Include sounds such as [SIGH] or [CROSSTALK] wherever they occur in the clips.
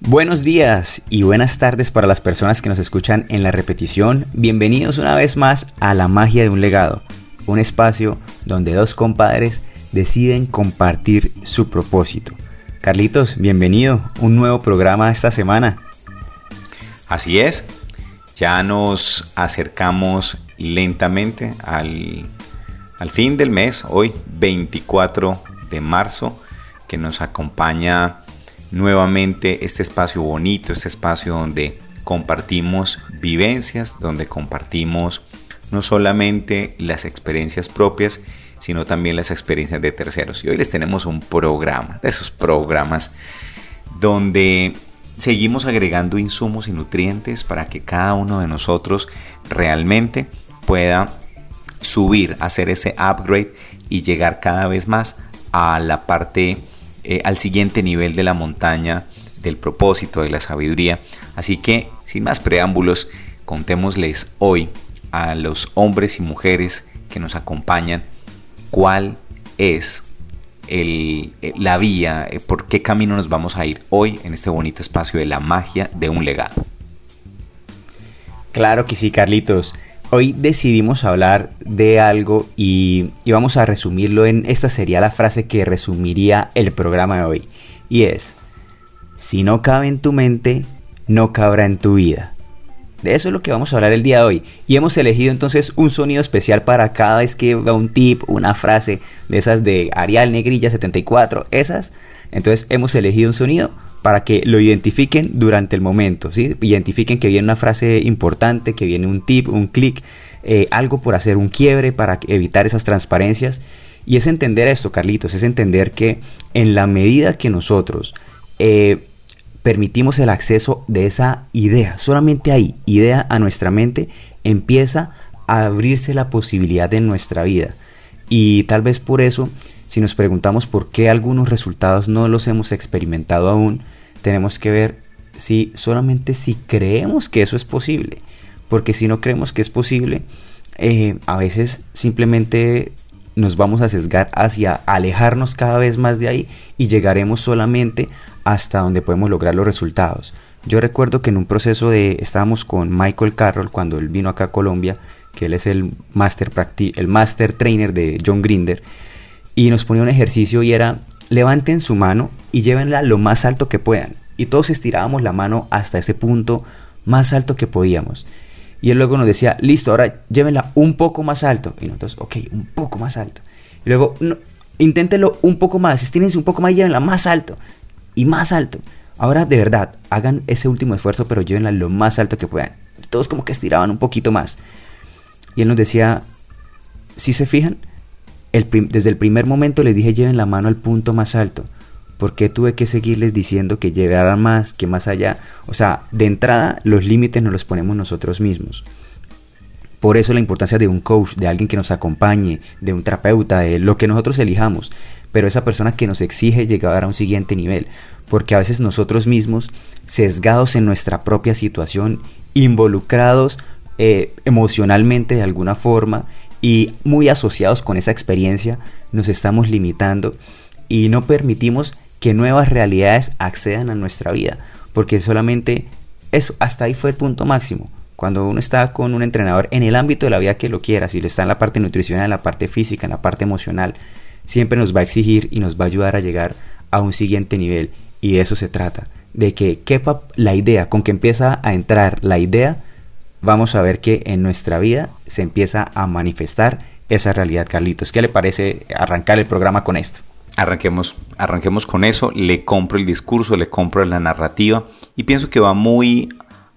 Buenos días y buenas tardes para las personas que nos escuchan en la repetición. Bienvenidos una vez más a La magia de un legado, un espacio donde dos compadres deciden compartir su propósito. Carlitos, bienvenido, un nuevo programa esta semana. Así es, ya nos acercamos lentamente al, al fin del mes, hoy 24 de marzo, que nos acompaña nuevamente este espacio bonito, este espacio donde compartimos vivencias, donde compartimos no solamente las experiencias propias, sino también las experiencias de terceros. Y hoy les tenemos un programa, de esos programas donde seguimos agregando insumos y nutrientes para que cada uno de nosotros realmente pueda subir, hacer ese upgrade y llegar cada vez más a la parte eh, al siguiente nivel de la montaña del propósito, de la sabiduría. Así que, sin más preámbulos, contémosles hoy a los hombres y mujeres que nos acompañan cuál es el, eh, la vía, eh, por qué camino nos vamos a ir hoy en este bonito espacio de la magia de un legado. Claro que sí, Carlitos. Hoy decidimos hablar de algo y, vamos a resumirlo en esta sería la frase que resumiría el programa de hoy. Y es, si no cabe en tu mente, no cabrá en tu vida. De eso es lo que vamos a hablar el día de hoy. Y hemos elegido entonces un sonido especial para cada vez que va un tip, una frase de esas de Arial Negrilla 74, esas. Entonces hemos elegido un sonido para que lo identifiquen durante el momento, ¿sí? Identifiquen que viene una frase importante, que viene un tip, un clic, eh, algo por hacer, un quiebre para evitar esas transparencias. Y es entender esto, Carlitos, es entender que en la medida que nosotros eh, permitimos el acceso de esa idea, solamente ahí, idea a nuestra mente, empieza a abrirse la posibilidad en nuestra vida. Y tal vez por eso si nos preguntamos por qué algunos resultados no los hemos experimentado aún, tenemos que ver si solamente si creemos que eso es posible. Porque si no creemos que es posible, eh, a veces simplemente nos vamos a sesgar hacia alejarnos cada vez más de ahí y llegaremos solamente hasta donde podemos lograr los resultados. Yo recuerdo que en un proceso de estábamos con Michael Carroll cuando él vino acá a Colombia, que él es el master el master trainer de John Grinder y nos ponía un ejercicio y era levanten su mano y llévenla lo más alto que puedan. Y todos estirábamos la mano hasta ese punto más alto que podíamos. Y él luego nos decía, listo, ahora llévenla un poco más alto. Y nosotros, ok, un poco más alto. Y luego, no, inténtenlo un poco más, estínense un poco más y llévenla más alto. Y más alto. Ahora de verdad, hagan ese último esfuerzo, pero llévenla lo más alto que puedan. todos como que estiraban un poquito más. Y él nos decía, si se fijan, desde el primer momento les dije lleven la mano al punto más alto. ¿Por qué tuve que seguirles diciendo que llevaran más, que más allá? O sea, de entrada los límites nos los ponemos nosotros mismos. Por eso la importancia de un coach, de alguien que nos acompañe, de un terapeuta, de lo que nosotros elijamos. Pero esa persona que nos exige llegar a un siguiente nivel. Porque a veces nosotros mismos, sesgados en nuestra propia situación, involucrados eh, emocionalmente de alguna forma y muy asociados con esa experiencia, nos estamos limitando y no permitimos que nuevas realidades accedan a nuestra vida, porque solamente eso, hasta ahí fue el punto máximo. Cuando uno está con un entrenador en el ámbito de la vida que lo quiera, si lo está en la parte nutricional, en la parte física, en la parte emocional, siempre nos va a exigir y nos va a ayudar a llegar a un siguiente nivel. Y de eso se trata, de que quepa la idea, con que empieza a entrar la idea, vamos a ver que en nuestra vida se empieza a manifestar esa realidad, Carlitos. ¿Qué le parece arrancar el programa con esto? Arranquemos, arranquemos con eso, le compro el discurso, le compro la narrativa y pienso que va muy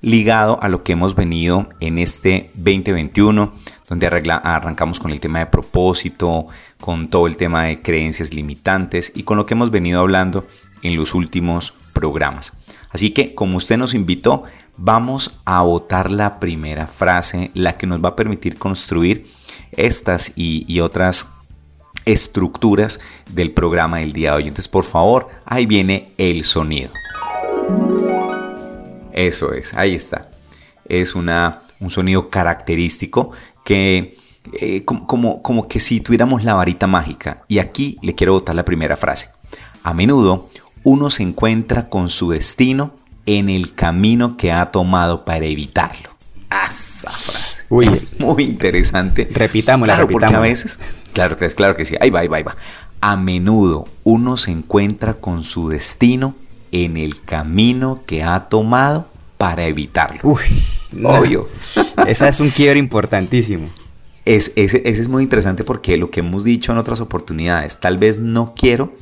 ligado a lo que hemos venido en este 2021, donde arrancamos con el tema de propósito, con todo el tema de creencias limitantes y con lo que hemos venido hablando en los últimos programas. Así que como usted nos invitó, vamos a votar la primera frase, la que nos va a permitir construir estas y, otras estructuras del programa del día de hoy. Entonces, por favor, ahí viene el sonido. Eso es, ahí está. Es una, un sonido característico que eh, como, como, que si tuviéramos la varita mágica. Y aquí le quiero botar la primera frase. A menudo uno se encuentra con su destino en el camino que ha tomado para evitarlo. Esa frase. es muy interesante. Repitámosla, claro, Porque a veces, claro que claro que sí. Ahí va, ahí va, ahí va. A menudo uno se encuentra con su destino en el camino que ha tomado para evitarlo. Uy, obvio. Esa es un quiebre importantísimo. Es, ese, es muy interesante porque lo que hemos dicho en otras oportunidades, tal vez no quiero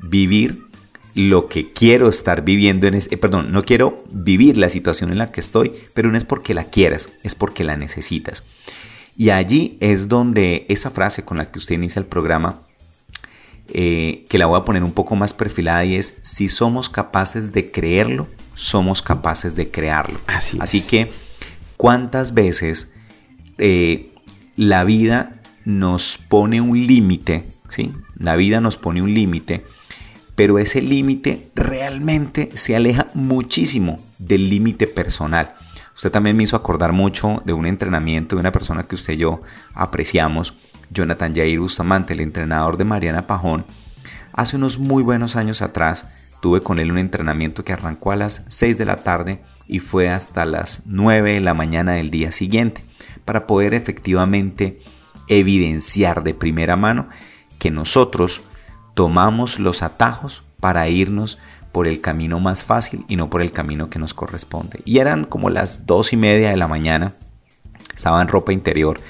vivir lo que quiero estar viviendo en este, perdón, no quiero vivir la situación en la que estoy, pero no es porque la quieras, es porque la necesitas. Y allí es donde esa frase con la que usted inicia el programa, eh, que la voy a poner un poco más perfilada y es, si somos capaces de creerlo, somos capaces de crearlo. Así, que, ¿cuántas veces eh, la vida nos pone un límite? ¿sí? La vida nos pone un límite pero ese límite realmente se aleja muchísimo del límite personal. Usted también me hizo acordar mucho de un entrenamiento de una persona que usted y yo apreciamos, Jonathan Jair Bustamante, el entrenador de Mariana Pajón. Hace unos muy buenos años atrás tuve con él un entrenamiento que arrancó a las 6 de la tarde y fue hasta las 9 de la mañana del día siguiente para poder efectivamente evidenciar de primera mano que nosotros tomamos los atajos para irnos por el camino más fácil y no por el camino que nos corresponde. Y eran como las dos y media de la mañana, estaba en ropa interior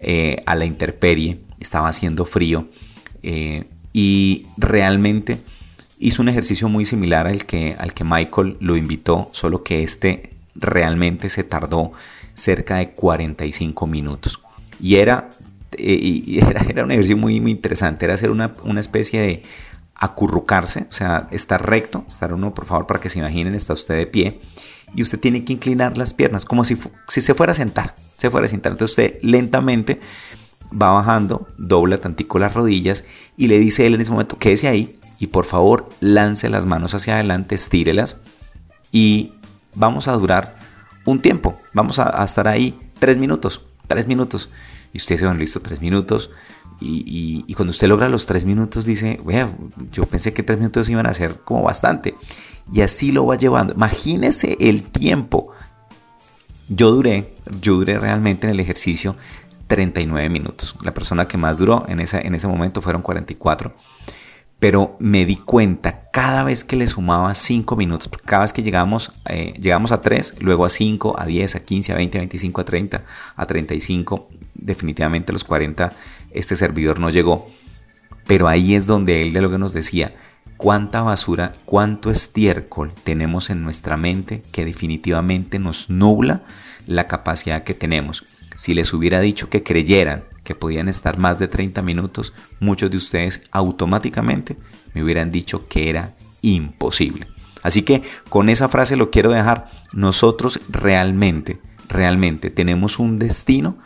eh, a la intemperie, estaba haciendo frío eh, y realmente hizo un ejercicio muy similar al que, al que Michael lo invitó, solo que este realmente se tardó cerca de 45 minutos. Y era eh, y [LAUGHS] era, un ejercicio muy, muy interesante, era hacer una, especie de acurrucarse, o sea, estar recto, estar uno, por favor, para que se imaginen, está usted de pie, y usted tiene que inclinar las piernas, como si, si se fuera a sentar, se fuera a sentar, entonces usted lentamente va bajando, dobla tantico las rodillas, y le dice él en ese momento, quédese ahí, y por favor, lance las manos hacia adelante, estírelas, y vamos a durar un tiempo, vamos a, a estar ahí tres minutos, tres minutos, y usted se van listo tres minutos. Y, cuando usted logra los tres minutos dice, yo pensé que tres minutos iban a ser como bastante. Y así lo va llevando. Imagínese el tiempo. Yo duré, yo duré realmente en el ejercicio 39 minutos. La persona que más duró en, esa, en ese momento fueron 44 pero me di cuenta cada vez que le sumaba 5 minutos, cada vez que llegamos, eh, llegamos a 3, luego a 5, a 10, a 15, a 20, a 25, a 30, a 35, definitivamente a los 40 este servidor no llegó, pero ahí es donde él de lo que nos decía, cuánta basura, cuánto estiércol tenemos en nuestra mente que definitivamente nos nubla la capacidad que tenemos. Si les hubiera dicho que creyeran que podían estar más de 30 minutos, muchos de ustedes automáticamente me hubieran dicho que era imposible. Así que con esa frase lo quiero dejar. Nosotros realmente, realmente tenemos un destino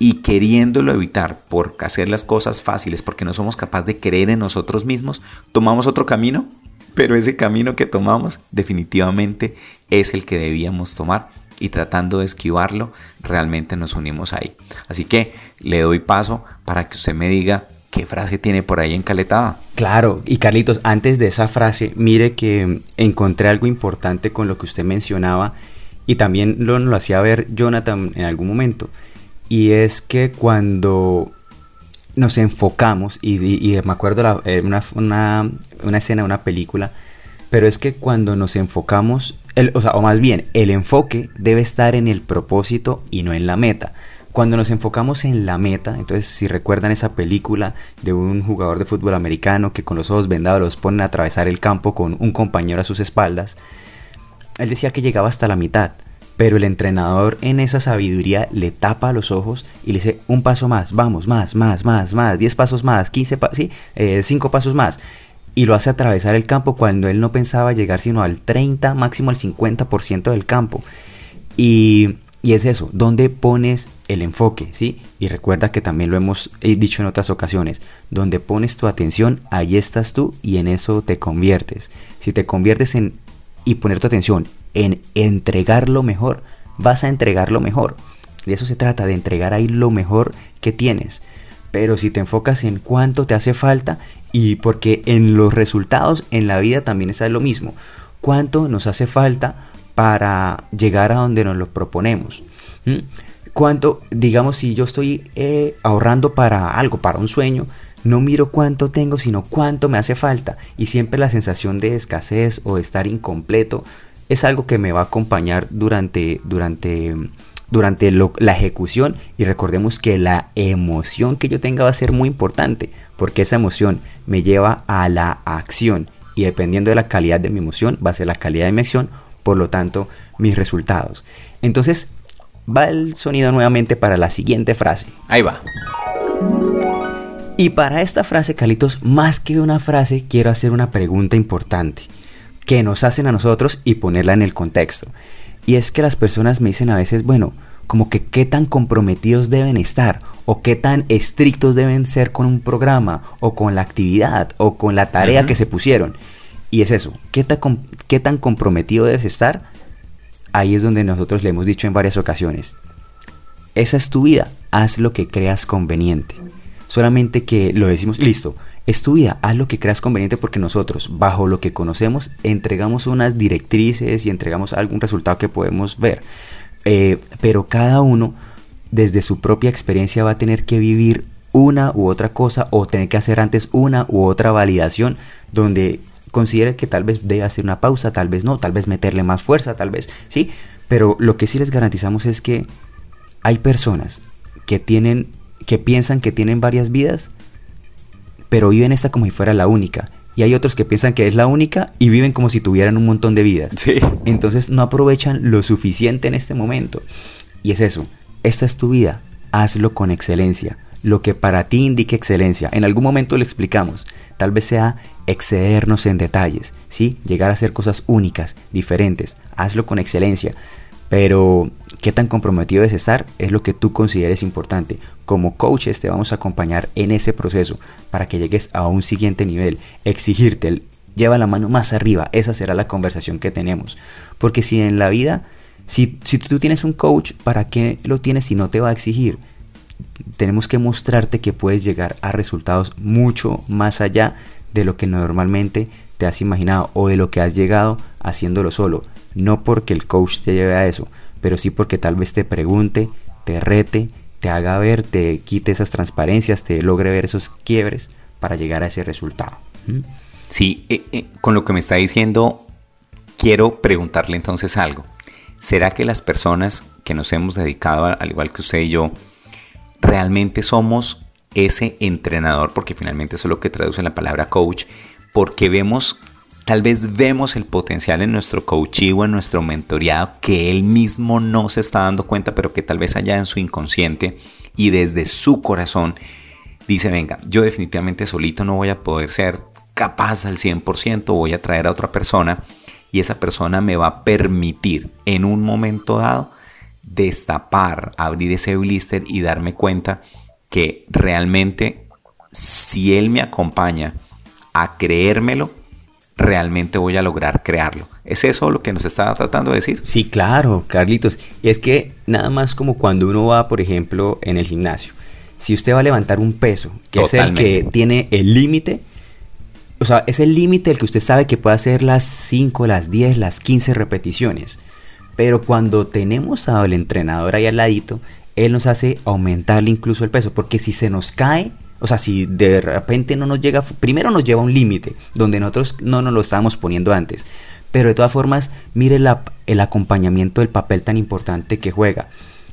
y queriéndolo evitar por hacer las cosas fáciles, porque no somos capaces de creer en nosotros mismos, tomamos otro camino, pero ese camino que tomamos definitivamente es el que debíamos tomar y tratando de esquivarlo, realmente nos unimos ahí. Así que le doy paso para que usted me diga qué frase tiene por ahí encaletada. Claro, y Carlitos, antes de esa frase, mire que encontré algo importante con lo que usted mencionaba y también lo, lo hacía ver Jonathan en algún momento. Y es que cuando nos enfocamos, y, me acuerdo de eh, una, una, una escena de una película, pero es que cuando nos enfocamos, o, más bien, el enfoque debe estar en el propósito y no en la meta. Cuando nos enfocamos en la meta, entonces si recuerdan esa película de un jugador de fútbol americano que con los ojos vendados los ponen a atravesar el campo con un compañero a sus espaldas, él decía que llegaba hasta la mitad, pero el entrenador en esa sabiduría le tapa los ojos y le dice un paso más, vamos, más, más, más, más, diez pasos más, quince, pa sí, eh, cinco pasos más y lo hace atravesar el campo cuando él no pensaba llegar sino al 30, máximo al 50% del campo. Y, y, es eso, ¿dónde pones el enfoque? ¿sí? Y recuerda que también lo hemos dicho en otras ocasiones, donde pones tu atención, ahí estás tú y en eso te conviertes. Si te conviertes en y poner tu atención en entregar lo mejor, vas a entregar lo mejor. De eso se trata, de entregar ahí lo mejor que tienes. Pero si te enfocas en cuánto te hace falta y porque en los resultados en la vida también está lo mismo. ¿Cuánto nos hace falta para llegar a donde nos lo proponemos? ¿Mm? ¿Cuánto, digamos, si yo estoy eh, ahorrando para algo, para un sueño, no miro cuánto tengo, sino cuánto me hace falta. Y siempre la sensación de escasez o de estar incompleto es algo que me va a acompañar durante, durante durante la ejecución y recordemos que la emoción que yo tenga va a ser muy importante porque esa emoción me lleva a la acción y dependiendo de la calidad de mi emoción va a ser la calidad de mi acción, por lo tanto mis resultados. Entonces va el sonido nuevamente para la siguiente frase. Ahí va. Y para esta frase, Calitos, más que una frase, quiero hacer una pregunta importante que nos hacen a nosotros y ponerla en el contexto. Y es que las personas me dicen a veces, bueno, como que qué tan comprometidos deben estar o qué tan estrictos deben ser con un programa o con la actividad o con la tarea que se pusieron. Y es eso, ¿qué tan, qué tan comprometido debes estar. Ahí es donde nosotros le hemos dicho en varias ocasiones. Esa es tu vida, haz lo que creas conveniente. Solamente que lo decimos, listo, es tu vida, haz lo que creas conveniente porque nosotros, bajo lo que conocemos, entregamos unas directrices y entregamos algún resultado que podemos ver. Eh, pero cada uno, desde su propia experiencia, va a tener que vivir una u otra cosa o tener que hacer antes una u otra validación donde considere que tal vez debe hacer una pausa, tal vez no, tal vez meterle más fuerza, tal vez sí, pero lo que sí les garantizamos es que hay personas que tienen que piensan que tienen varias vidas pero viven esta como si fuera la única. Y hay otros que piensan que es la única y viven como si tuvieran un montón de vidas. Entonces no aprovechan lo suficiente en este momento. Y es eso, esta es tu vida, hazlo con excelencia. Lo que para ti indique excelencia. En algún momento lo explicamos. Tal vez sea excedernos en detalles, ¿sí? Llegar a hacer cosas únicas, diferentes. Hazlo con excelencia. Pero qué tan comprometido debes estar es lo que tú consideres importante. Como coaches te vamos a acompañar en ese proceso para que llegues a un siguiente nivel. Exigirte, lleva la mano más arriba. Esa será la conversación que tenemos. Porque si en la vida, si, si tú tienes un coach, ¿para qué lo tienes si no te va a exigir? Tenemos que mostrarte que puedes llegar a resultados mucho más allá de lo que normalmente te has imaginado o de lo que has llegado haciéndolo solo. No porque el coach te lleve a eso, pero sí porque tal vez te pregunte, te rete, te haga ver, te quite esas transparencias, te logre ver esos quiebres para llegar a ese resultado. Sí, eh, eh, con lo que me está diciendo, quiero preguntarle entonces algo. ¿Será que las personas que nos hemos dedicado, al igual que usted y yo, realmente somos ese entrenador? Porque finalmente eso es lo que traduce la palabra coach, porque vemos Tal vez vemos el potencial en nuestro coaching o en nuestro mentoreado que él mismo no se está dando cuenta, pero que tal vez allá en su inconsciente y desde su corazón dice, venga, yo definitivamente solito no voy a poder ser capaz al 100%, voy a traer a otra persona y esa persona me va a permitir en un momento dado destapar, abrir ese blister y darme cuenta que realmente si él me acompaña a creérmelo, realmente voy a lograr crearlo. ¿Es eso lo que nos estaba tratando de decir? Sí, claro, Carlitos. Y es que nada más como cuando uno va, por ejemplo, en el gimnasio. Si usted va a levantar un peso, que es el que tiene el límite, o sea, es el límite el que usted sabe que puede hacer las 5, las 10, las 15 repeticiones. Pero cuando tenemos al entrenador ahí al ladito, él nos hace aumentarle incluso el peso. Porque si se nos cae, o sea, si de repente no nos llega, primero nos lleva a un límite donde nosotros no nos lo estábamos poniendo antes. Pero de todas formas, mire el acompañamiento del papel tan importante que juega.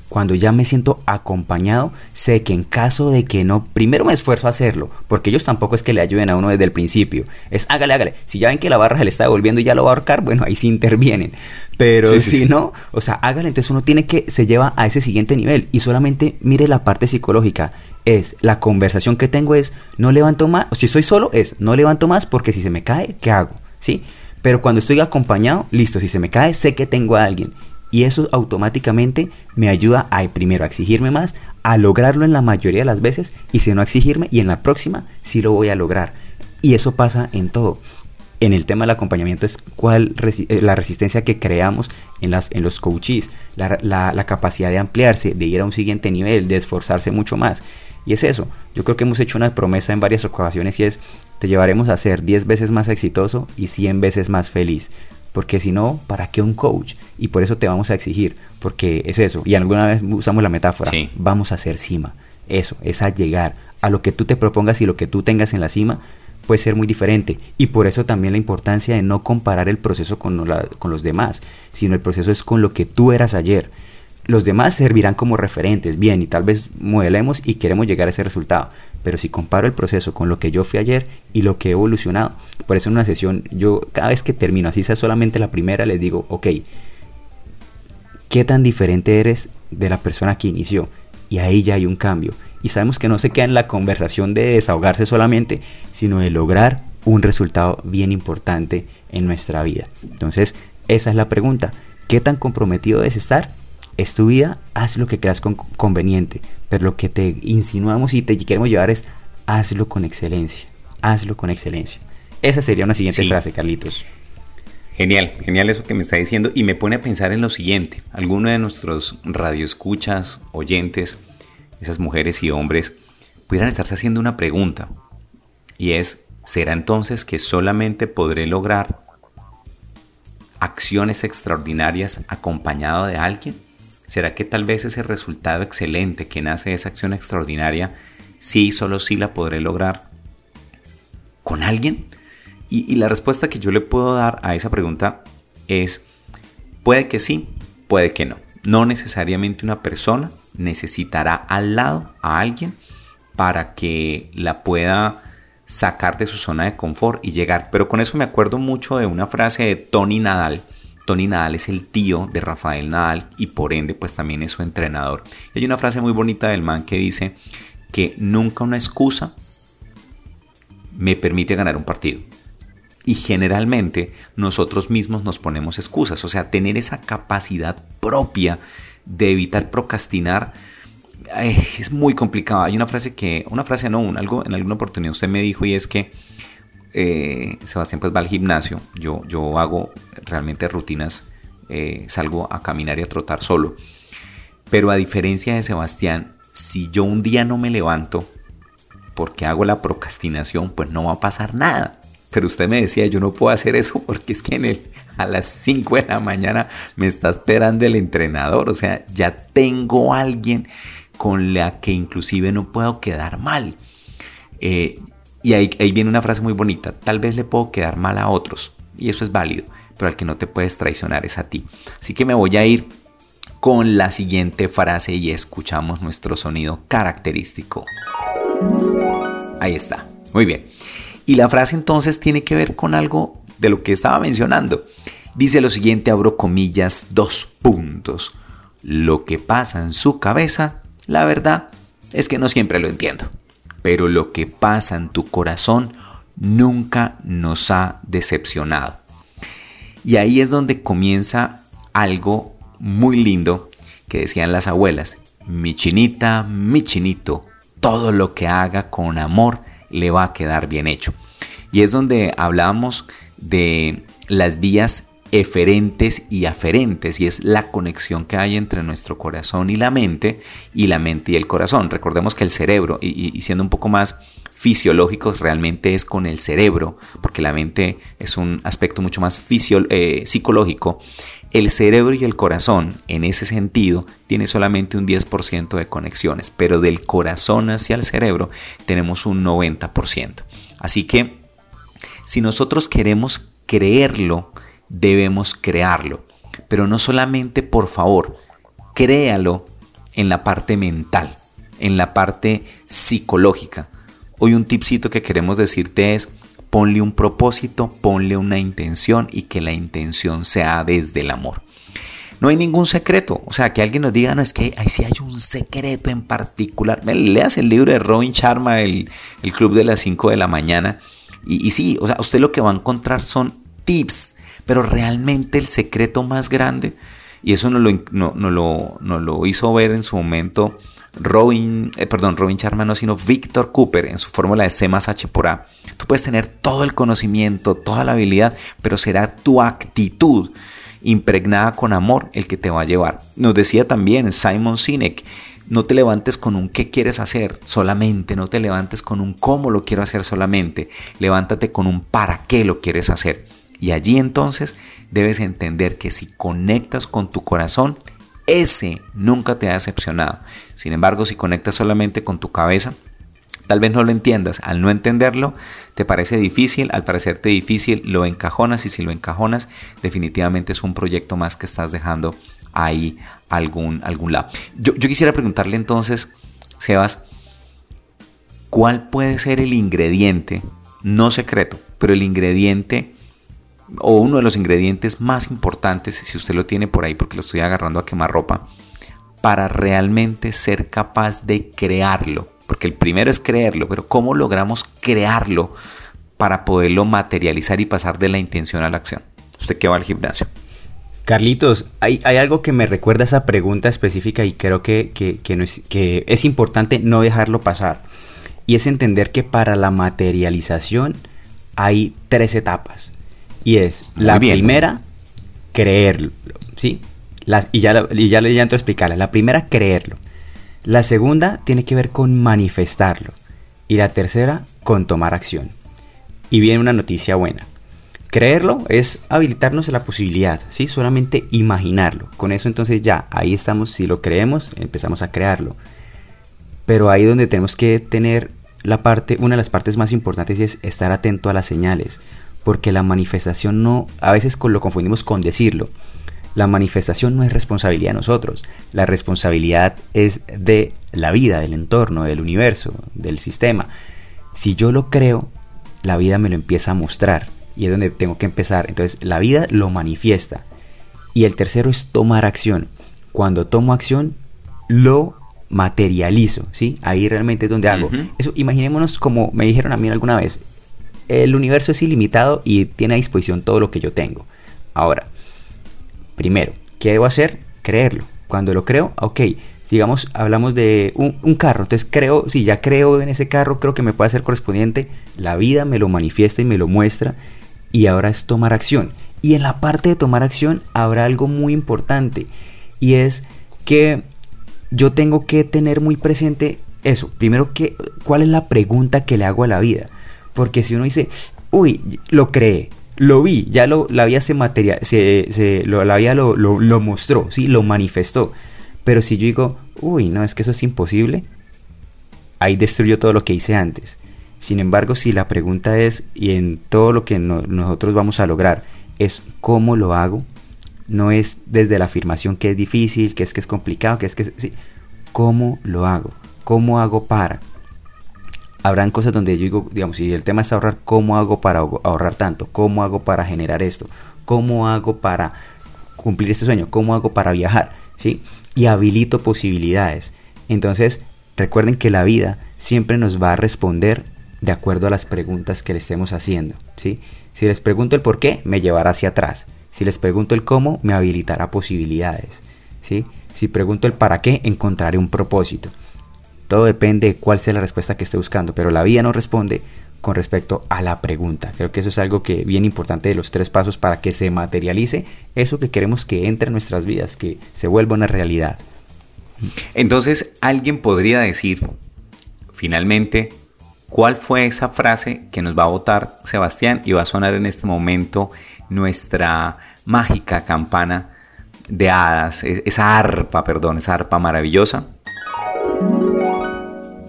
Cuando ya me siento acompañado, sé que en caso de que no, primero me esfuerzo a hacerlo, porque ellos tampoco es que le ayuden a uno desde el principio. Es hágale, hágale. Si ya ven que la barra se le está devolviendo y ya lo va a ahorcar, bueno, ahí sí intervienen. Pero si no, o sea, hágale, entonces uno tiene que, se lleva a ese siguiente nivel y solamente mire la parte psicológica. Es, la conversación que tengo es, no levanto más, si soy solo, es, no levanto más porque si se me cae, ¿qué hago? ¿Sí? Pero cuando estoy acompañado, listo, si se me cae, sé que tengo a alguien. Y eso automáticamente me ayuda a primero a exigirme más, a lograrlo en la mayoría de las veces y si no exigirme y en la próxima sí lo voy a lograr. Y eso pasa en todo. En el tema del acompañamiento es cuál eh, la resistencia que creamos en, las, en los coaches, la, la capacidad de ampliarse, de ir a un siguiente nivel, de esforzarse mucho más. Y es eso. Yo creo que hemos hecho una promesa en varias ocasiones y es te llevaremos a ser 10 veces más exitoso y 100 veces más feliz. Porque si no, ¿para qué un coach? Y por eso te vamos a exigir, porque es eso. Y alguna vez usamos la metáfora, vamos a ser cima. Eso, es a llegar a lo que tú te propongas y lo que tú tengas en la cima puede ser muy diferente. Y por eso también la importancia de no comparar el proceso con, con los demás, sino el proceso es con lo que tú eras ayer los demás servirán como referentes, bien, y tal vez modelemos y queremos llegar a ese resultado. Pero si comparo el proceso con lo que yo fui ayer y lo que he evolucionado, por eso en una sesión yo cada vez que termino, así sea solamente la primera, les digo, ok, ¿qué tan diferente eres de la persona que inició? Y ahí ya hay un cambio. Y sabemos que no se queda en la conversación de desahogarse solamente, sino de lograr un resultado bien importante en nuestra vida. Entonces, esa es la pregunta. ¿Qué tan comprometido debes estar es tu vida, haz lo que creas conveniente, pero lo que te insinuamos y te queremos llevar es hazlo con excelencia, hazlo con excelencia. Esa sería una siguiente frase, Carlitos. Genial, genial eso que me está diciendo y me pone a pensar en lo siguiente. Alguno de nuestros radioescuchas, oyentes, esas mujeres y hombres, pudieran estarse haciendo una pregunta y es, ¿será entonces que solamente podré lograr acciones extraordinarias acompañado de alguien? ¿Será que tal vez ese resultado excelente que nace de esa acción extraordinaria, sí, solo sí la podré lograr con alguien? Y, la respuesta que yo le puedo dar a esa pregunta es, puede que sí, puede que no. No necesariamente una persona necesitará al lado a alguien para que la pueda sacar de su zona de confort y llegar. Pero con eso me acuerdo mucho de una frase de Tony Nadal Tony Nadal es el tío de Rafael Nadal y por ende pues también es su entrenador. hay una frase muy bonita del man que dice que nunca una excusa me permite ganar un partido. Y generalmente nosotros mismos nos ponemos excusas, o sea, tener esa capacidad propia de evitar procrastinar es muy complicado. Hay una frase que, una frase no, algo en alguna oportunidad usted me dijo y es que eh, Sebastián pues va al gimnasio, yo, yo hago realmente rutinas, eh, salgo a caminar y a trotar solo. Pero a diferencia de Sebastián, si yo un día no me levanto porque hago la procrastinación, pues no va a pasar nada. Pero usted me decía, yo no puedo hacer eso porque es que en el, a las 5 de la mañana me está esperando el entrenador. O sea, ya tengo alguien con la que inclusive no puedo quedar mal. Eh, y ahí, viene una frase muy bonita, tal vez le puedo quedar mal a otros, y eso es válido, pero al que no te puedes traicionar es a ti. Así que me voy a ir con la siguiente frase y escuchamos nuestro sonido característico. Ahí está, muy bien. Y la frase entonces tiene que ver con algo de lo que estaba mencionando. Dice lo siguiente, abro comillas, dos puntos. Lo que pasa en su cabeza, la verdad es que no siempre lo entiendo pero lo que pasa en tu corazón nunca nos ha decepcionado. Y ahí es donde comienza algo muy lindo que decían las abuelas, mi chinita, mi chinito, todo lo que haga con amor le va a quedar bien hecho. Y es donde hablamos de las vías eferentes y aferentes, y es la conexión que hay entre nuestro corazón y la mente, y la mente y el corazón. Recordemos que el cerebro, y, siendo un poco más fisiológicos, realmente es con el cerebro, porque la mente es un aspecto mucho más eh, psicológico. El cerebro y el corazón, en ese sentido, tiene solamente un 10% de conexiones, pero del corazón hacia el cerebro tenemos un 90%. Así que, si nosotros queremos creerlo, debemos crearlo. Pero no solamente, por favor, créalo en la parte mental, en la parte psicológica. Hoy un tipcito que queremos decirte es, ponle un propósito, ponle una intención y que la intención sea desde el amor. No hay ningún secreto, o sea, que alguien nos diga, no, es que ahí sí hay un secreto en particular. Leas el libro de Robin Sharma, el, Club de las 5 de la mañana, y, y sí, o sea, usted lo que va a encontrar son tips, pero realmente el secreto más grande, y eso nos lo, no, lo, lo hizo ver en su momento Robin, eh, perdón, Robin no, sino Victor Cooper en su fórmula de C más H por A. Tú puedes tener todo el conocimiento, toda la habilidad, pero será tu actitud impregnada con amor el que te va a llevar. Nos decía también Simon Sinek, no te levantes con un qué quieres hacer solamente, no te levantes con un cómo lo quiero hacer solamente, levántate con un para qué lo quieres hacer. Y allí entonces debes entender que si conectas con tu corazón, ese nunca te ha decepcionado. Sin embargo, si conectas solamente con tu cabeza, tal vez no lo entiendas. Al no entenderlo, te parece difícil, al parecerte difícil, lo encajonas y si lo encajonas, definitivamente es un proyecto más que estás dejando ahí algún, algún lado. Yo, yo quisiera preguntarle entonces, Sebas, ¿cuál puede ser el ingrediente, no secreto, pero el ingrediente o uno de los ingredientes más importantes, si usted lo tiene por ahí porque lo estoy agarrando a quemar ropa, para realmente ser capaz de crearlo. Porque el primero es creerlo, pero ¿cómo logramos crearlo para poderlo materializar y pasar de la intención a la acción? Usted que va al gimnasio. Carlitos, hay, algo que me recuerda a esa pregunta específica y creo que, es, que es importante no dejarlo pasar. Y es entender que para la materialización hay tres etapas. Y es la primera, creerlo, ¿sí? y ya, y ya le llanto a explicarla. La primera, creerlo. La segunda tiene que ver con manifestarlo. Y la tercera, con tomar acción. Y viene una noticia buena. Creerlo es habilitarnos la posibilidad, ¿sí? Solamente imaginarlo. Con eso entonces ya, ahí estamos, si lo creemos, empezamos a crearlo. Pero ahí donde tenemos que tener la parte, una de las partes más importantes es estar atento a las señales porque la manifestación no, a veces lo confundimos con decirlo. La manifestación no es responsabilidad de nosotros, la responsabilidad es de la vida, del entorno, del universo, del sistema. Si yo lo creo, la vida me lo empieza a mostrar y es donde tengo que empezar. Entonces la vida lo manifiesta. Y el tercero es tomar acción. Cuando tomo acción, lo materializo, ¿sí? Ahí realmente es donde hago. Eso, imaginémonos como me dijeron a mí alguna vez, el universo es ilimitado y tiene a disposición todo lo que yo tengo. Ahora, primero, ¿qué debo hacer? Creerlo. Cuando lo creo, ok, sigamos, hablamos de un, carro. Entonces creo, si ya creo en ese carro, creo que me puede ser correspondiente. La vida me lo manifiesta y me lo muestra. Y ahora es tomar acción. Y en la parte de tomar acción habrá algo muy importante. Y es que yo tengo que tener muy presente eso. Primero, que, ¿cuál es la pregunta que le hago a la vida? Porque si uno dice, uy, lo creé, lo vi, ya lo, la vida se material, se, lo, la vida lo, lo, mostró, ¿sí? lo manifestó. Pero si yo digo, uy, no, es que eso es imposible, ahí destruyo todo lo que hice antes. Sin embargo, si la pregunta es, y en todo lo que nosotros vamos a lograr, es cómo lo hago, no es desde la afirmación que es difícil, que es que es complicado, que es que sí, cómo lo hago, cómo hago para habrán cosas donde yo digo, digamos, si el tema es ahorrar, ¿cómo hago para ahorrar tanto? ¿Cómo hago para generar esto? ¿Cómo hago para cumplir este sueño? ¿Cómo hago para viajar? ¿Sí? Y habilito posibilidades. Entonces, recuerden que la vida siempre nos va a responder de acuerdo a las preguntas que le estemos haciendo, ¿sí? Si les pregunto el por qué, me llevará hacia atrás. Si les pregunto el cómo, me habilitará posibilidades, ¿sí? Si pregunto el para qué, encontraré un propósito. Todo depende de cuál sea la respuesta que esté buscando, pero la vida no responde con respecto a la pregunta. Creo que eso es algo que bien importante de los tres pasos para que se materialice eso que queremos que entre en nuestras vidas, que se vuelva una realidad. Entonces, alguien podría decir, finalmente, ¿cuál fue esa frase que nos va a votar Sebastián y va a sonar en este momento nuestra mágica campana de hadas, e-, esa arpa, perdón, esa arpa maravillosa?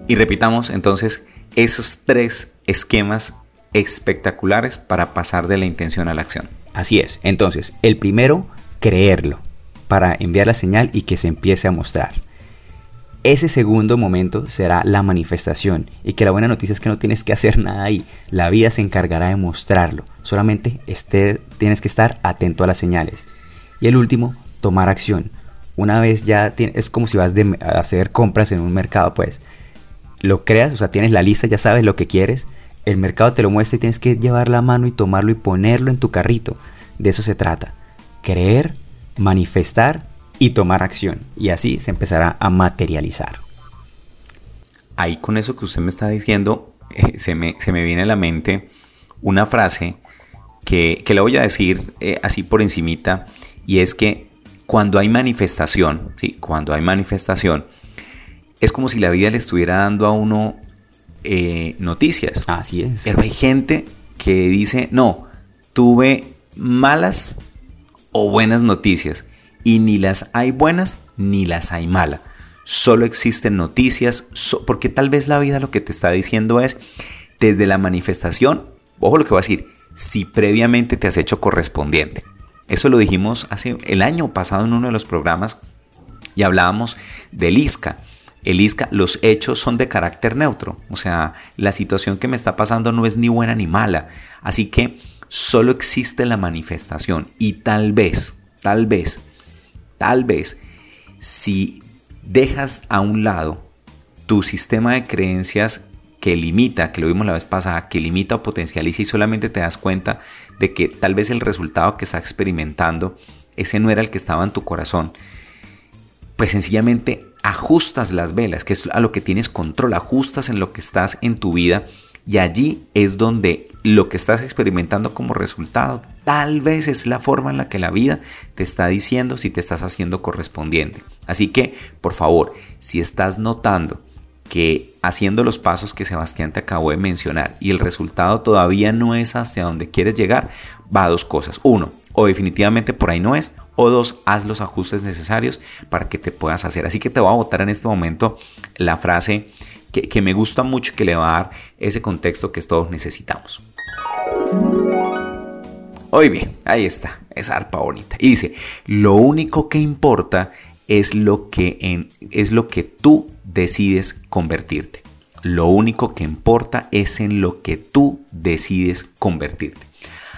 Y repitamos entonces esos tres esquemas espectaculares para pasar de la intención a la acción. Así es. Entonces, el primero, creerlo para enviar la señal y que se empiece a mostrar. ese segundo momento será la manifestación. Y que la buena noticia es que no tienes que hacer nada ahí. La vida se encargará de mostrarlo. Solamente esté, tienes que estar atento a las señales. Y el último, tomar acción. Una vez ya es como si vas a hacer compras en un mercado, pues lo creas, o sea, tienes la lista, ya sabes lo que quieres, el mercado te lo muestra y tienes que llevar la mano y tomarlo y ponerlo en tu carrito. De eso se trata. Creer, manifestar y tomar acción. Y así se empezará a materializar. Ahí con eso que usted me está diciendo, eh, se, me, viene a la mente una frase que, que le voy a decir eh, así por encimita, y es que cuando hay manifestación, ¿sí? cuando hay manifestación, es como si la vida le estuviera dando a uno eh, noticias. Así es. Pero hay gente que dice, no, tuve malas o buenas noticias. Y ni las hay buenas ni las hay malas. Solo existen noticias, porque tal vez la vida lo que te está diciendo es, desde la manifestación, ojo lo que voy a decir, si previamente te has hecho correspondiente. Eso lo dijimos hace el año pasado en uno de los programas y hablábamos del ISCA. El ISCA, los hechos son de carácter neutro, o sea, la situación que me está pasando no es ni buena ni mala, así que solo existe la manifestación. Y tal vez, tal vez, tal vez, si dejas a un lado tu sistema de creencias que limita, que lo vimos la vez pasada, que limita o potencializa y solamente te das cuenta de que tal vez el resultado que estás experimentando, ese no era el que estaba en tu corazón, pues sencillamente ajustas las velas, que es a lo que tienes control, ajustas en lo que estás en tu vida y allí es donde lo que estás experimentando como resultado tal vez es la forma en la que la vida te está diciendo si te estás haciendo correspondiente. Así que, por favor, si estás notando que haciendo los pasos que Sebastián te acabó de mencionar y el resultado todavía no es hacia donde quieres llegar, va a dos cosas. Uno, o definitivamente por ahí no es, o dos, haz los ajustes necesarios para que te puedas hacer. Así que te voy a botar en este momento la frase que, me gusta mucho que le va a dar ese contexto que todos necesitamos. Hoy bien, ahí está, esa arpa bonita. Y dice, lo único que importa es lo que, es lo que tú decides convertirte. Lo único que importa es en lo que tú decides convertirte.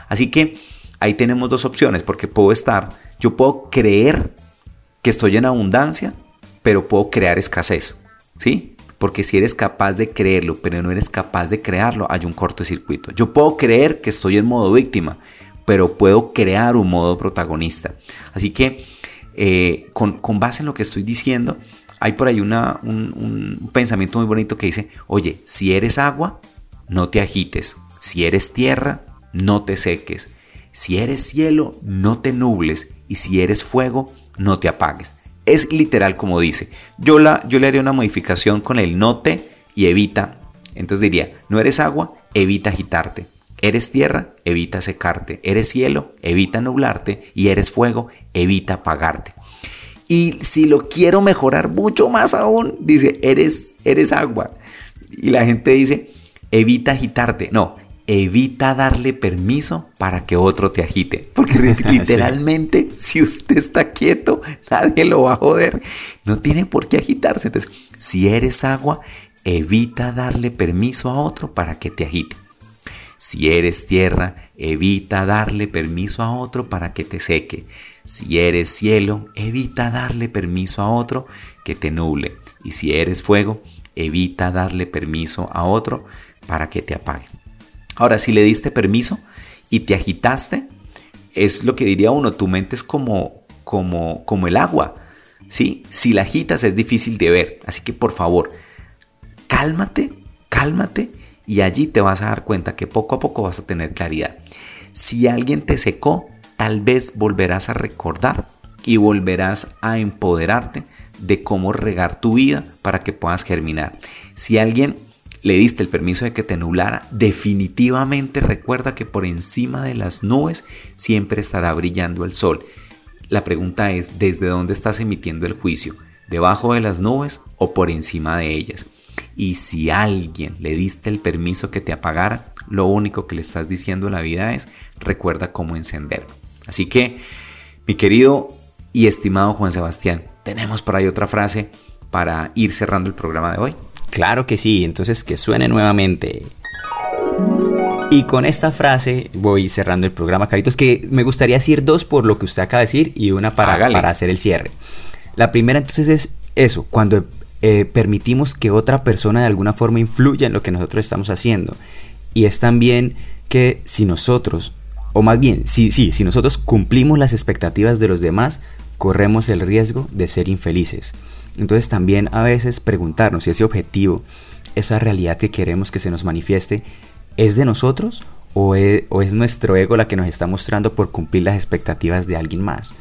Así que ahí tenemos dos opciones, porque puedo estar, yo puedo creer que estoy en abundancia, pero puedo crear escasez. ¿Sí? Porque si eres capaz de creerlo, pero no eres capaz de crearlo, hay un cortocircuito. Yo puedo creer que estoy en modo víctima, pero puedo crear un modo protagonista. Así que eh, con, base en lo que estoy diciendo, hay por ahí una, un, pensamiento muy bonito que dice, oye, si eres agua, no te agites. Si eres tierra, no te seques. Si eres cielo, no te nubles. Y si eres fuego, no te apagues. Es literal como dice. Yo, la, yo le haría una modificación con el note y evita. Entonces diría, no eres agua, evita agitarte. Eres tierra, evita secarte. Eres cielo, evita nublarte. Y eres fuego, evita apagarte. Y si lo quiero mejorar mucho más aún, dice, eres, eres agua. Y la gente dice, evita agitarte. No, evita darle permiso para que otro te agite. Porque [LAUGHS] literalmente, si usted está quieto, nadie lo va a joder. No tiene por qué agitarse. Entonces, si eres agua, evita darle permiso a otro para que te agite. Si eres tierra, evita darle permiso a otro para que te seque. Si eres cielo, evita darle permiso a otro que te nuble. Y si eres fuego, evita darle permiso a otro para que te apague. Ahora, si le diste permiso y te agitaste, es lo que diría uno, tu mente es como, como, como el agua. ¿sí? Si la agitas es difícil de ver. Así que por favor, cálmate, cálmate y allí te vas a dar cuenta que poco a poco vas a tener claridad. Si alguien te secó, tal vez volverás a recordar y volverás a empoderarte de cómo regar tu vida para que puedas germinar. Si alguien le diste el permiso de que te nublara, definitivamente recuerda que por encima de las nubes siempre estará brillando el sol. La pregunta es, ¿desde dónde estás emitiendo el juicio? ¿Debajo de las nubes o por encima de ellas? Y si a alguien le diste el permiso que te apagara, lo único que le estás diciendo en la vida es, recuerda cómo encenderlo. Así que, mi querido y estimado Juan Sebastián, tenemos por ahí otra frase para ir cerrando el programa de hoy? Claro que sí, entonces que suene nuevamente. Y con esta frase voy cerrando el programa, Caritos, que me gustaría decir dos por lo que usted acaba de decir y una para, para hacer el cierre. La primera entonces es eso, cuando eh, permitimos que otra persona de alguna forma influya en lo que nosotros estamos haciendo. Y es también que si nosotros, o más bien, si, sí, si nosotros cumplimos las expectativas de los demás, corremos el riesgo de ser infelices. Entonces también a veces preguntarnos si ese objetivo, esa realidad que queremos que se nos manifieste, ¿Es de nosotros o es, nuestro ego la que nos está mostrando por cumplir las expectativas de alguien más?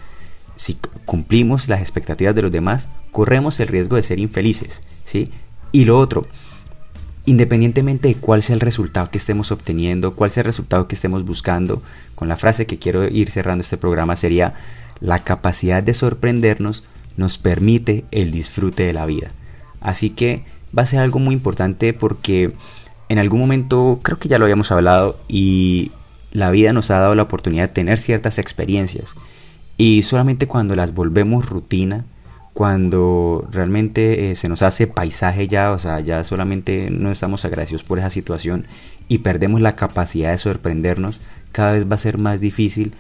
Si cumplimos las expectativas de los demás, corremos el riesgo de ser infelices, ¿sí? Y lo otro, independientemente de cuál sea el resultado que estemos obteniendo, cuál sea el resultado que estemos buscando, con la frase que quiero ir cerrando este programa sería, la capacidad de sorprendernos nos permite el disfrute de la vida. Así que va a ser algo muy importante porque en algún momento, creo que ya lo habíamos hablado, y la vida nos ha dado la oportunidad de tener ciertas experiencias. Y solamente cuando las volvemos rutina, cuando realmente eh, se nos hace paisaje ya, o sea, ya solamente no estamos agradecidos por esa situación y perdemos la capacidad de sorprendernos, cada vez va a ser más difícil.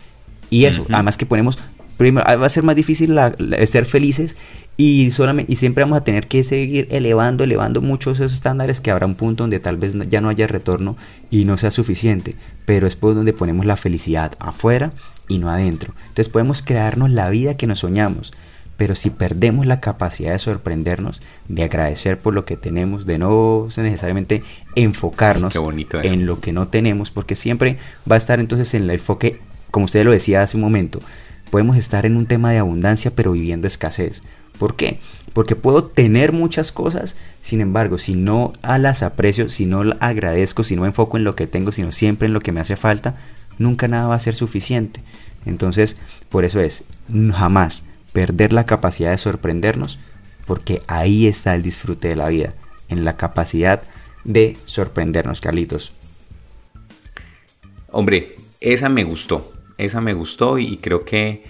Y eso, además que ponemos primero, va a ser más difícil ser felices y, solamente, y siempre vamos a tener que seguir elevando, elevando muchos esos estándares que habrá un punto donde tal vez ya no haya retorno y no sea suficiente, pero es por donde ponemos la felicidad afuera y no adentro. Entonces podemos crearnos la vida que nos soñamos, pero si perdemos la capacidad de sorprendernos, de agradecer por lo que tenemos, de no necesariamente enfocarnos en lo que no tenemos, porque siempre va a estar entonces en el enfoque, como usted lo decía hace un momento, podemos estar en un tema de abundancia pero viviendo escasez. ¿Por qué? Porque puedo tener muchas cosas, sin embargo, si no las aprecio, si no agradezco, si no enfoco en lo que tengo, sino siempre en lo que me hace falta, nunca nada va a ser suficiente. Entonces, por eso es, jamás perder la capacidad de sorprendernos, porque ahí está el disfrute de la vida, en la capacidad de sorprendernos, Carlitos. Hombre, esa me gustó esa me gustó y creo que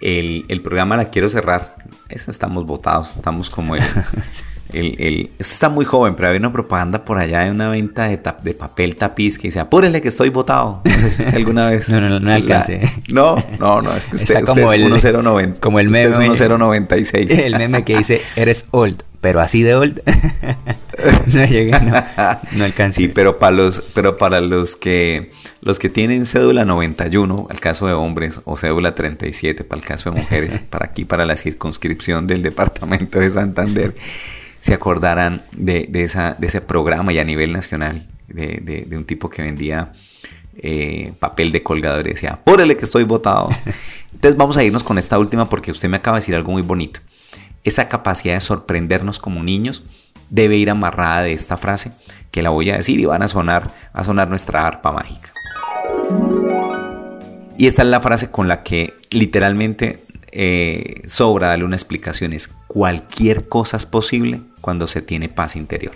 el, programa la quiero cerrar. Esa estamos votados, estamos como el... [LAUGHS] El, está muy joven, pero había una propaganda por allá de una venta de, de papel tapiz que dice, apúrele que estoy votado. No sé si usted alguna vez... [LAUGHS] no, no, no, no alcance. no, no, no, es que usted, está como el, 1090. Como el meme. Usted es 1096. [LAUGHS] El meme que dice, eres old, pero así de old. no llegué, no, no alcancé. Sí, pero para los, pero para los que los que tienen cédula 91, al caso de hombres, o cédula 37, para el caso de mujeres, [LAUGHS] para aquí, para la circunscripción del departamento de Santander, se acordarán de, esa, de ese programa y a nivel nacional de, un tipo que vendía eh, papel de colgador y decía, apúrele que estoy votado. [LAUGHS] Entonces vamos a irnos con esta última porque usted me acaba de decir algo muy bonito. Esa capacidad de sorprendernos como niños debe ir amarrada de esta frase que la voy a decir y van a sonar, a sonar nuestra arpa mágica. Y esta es la frase con la que literalmente eh, sobra darle una explicación. Es cualquier cosa es posible cuando se tiene paz interior.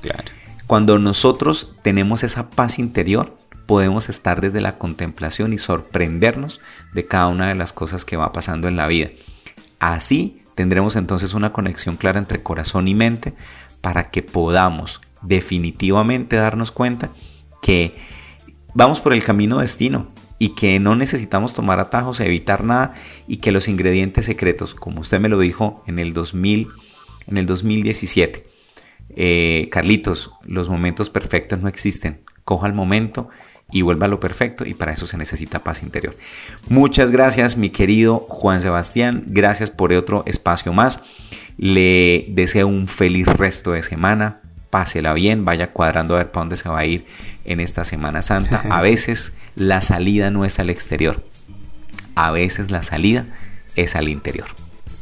claro. Cuando nosotros tenemos esa paz interior, podemos estar desde la contemplación y sorprendernos de cada una de las cosas que va pasando en la vida. Así tendremos entonces una conexión clara entre corazón y mente para que podamos definitivamente darnos cuenta que vamos por el camino destino y que no necesitamos tomar atajos, evitar nada y que los ingredientes secretos, como usted me lo dijo en el 2000, en el 2017, eh, Carlitos, los momentos perfectos no existen. Coja el momento y vuelva a lo perfecto y para eso se necesita paz interior. Muchas gracias mi querido Juan Sebastián, gracias por otro espacio más. Le deseo un feliz resto de semana pásela bien, vaya cuadrando a ver para dónde se va a ir en esta Semana Santa. [LAUGHS] A veces la salida no es al exterior, a veces la salida es al interior.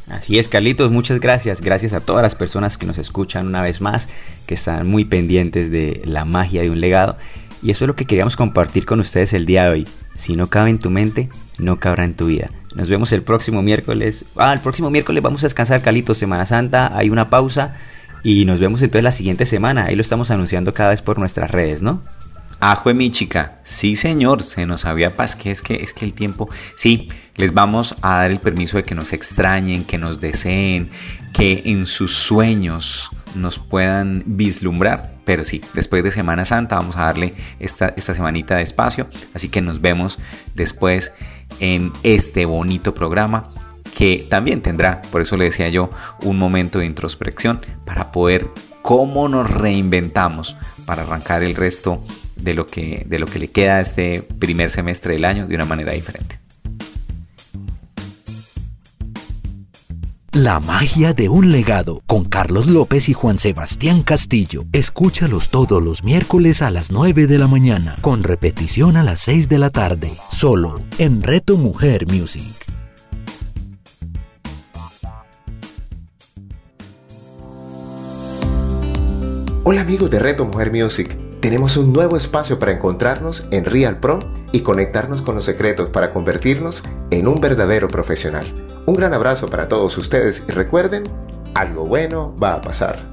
Así es, Carlitos, muchas gracias. Gracias a todas las personas que nos escuchan una vez más, que están muy pendientes de la magia de un legado. Y eso es lo que queríamos compartir con ustedes el día de hoy. Si no cabe en tu mente, no cabrá en tu vida. Nos vemos el próximo miércoles. Ah, el próximo miércoles vamos a descansar, Carlitos, Semana Santa. Hay una pausa. Y nos vemos entonces la siguiente semana. Ahí lo estamos anunciando cada vez por nuestras redes, ¿no? Ajo mi chica. Sí, señor, se nos había pas que es que es que el tiempo. Sí, les vamos a dar el permiso de que nos extrañen, que nos deseen, que en sus sueños nos puedan vislumbrar. Pero sí, después de Semana Santa vamos a darle esta, esta semanita de espacio. Así que nos vemos después en este bonito programa que también tendrá, por eso le decía yo, un momento de introspección para poder cómo nos reinventamos para arrancar el resto de lo que, de lo que le queda a este primer semestre del año de una manera diferente. La magia de un legado con Carlos López y Juan Sebastián Castillo. Escúchalos todos los miércoles a las 9 de la mañana, con repetición a las 6 de la tarde, solo en Reto Mujer Music. Hola amigos de Reto Mujer Music. Tenemos un nuevo espacio para encontrarnos en Real Pro y conectarnos con los secretos para convertirnos en un verdadero profesional. Un gran abrazo para todos ustedes y recuerden, algo bueno va a pasar.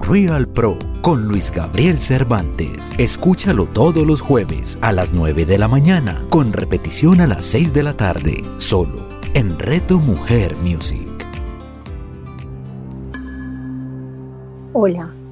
Real Pro con Luis Gabriel Cervantes. Escúchalo todos los jueves a las 9 de la mañana, con repetición a las 6 de la tarde, solo en Reto Mujer Music. Hola.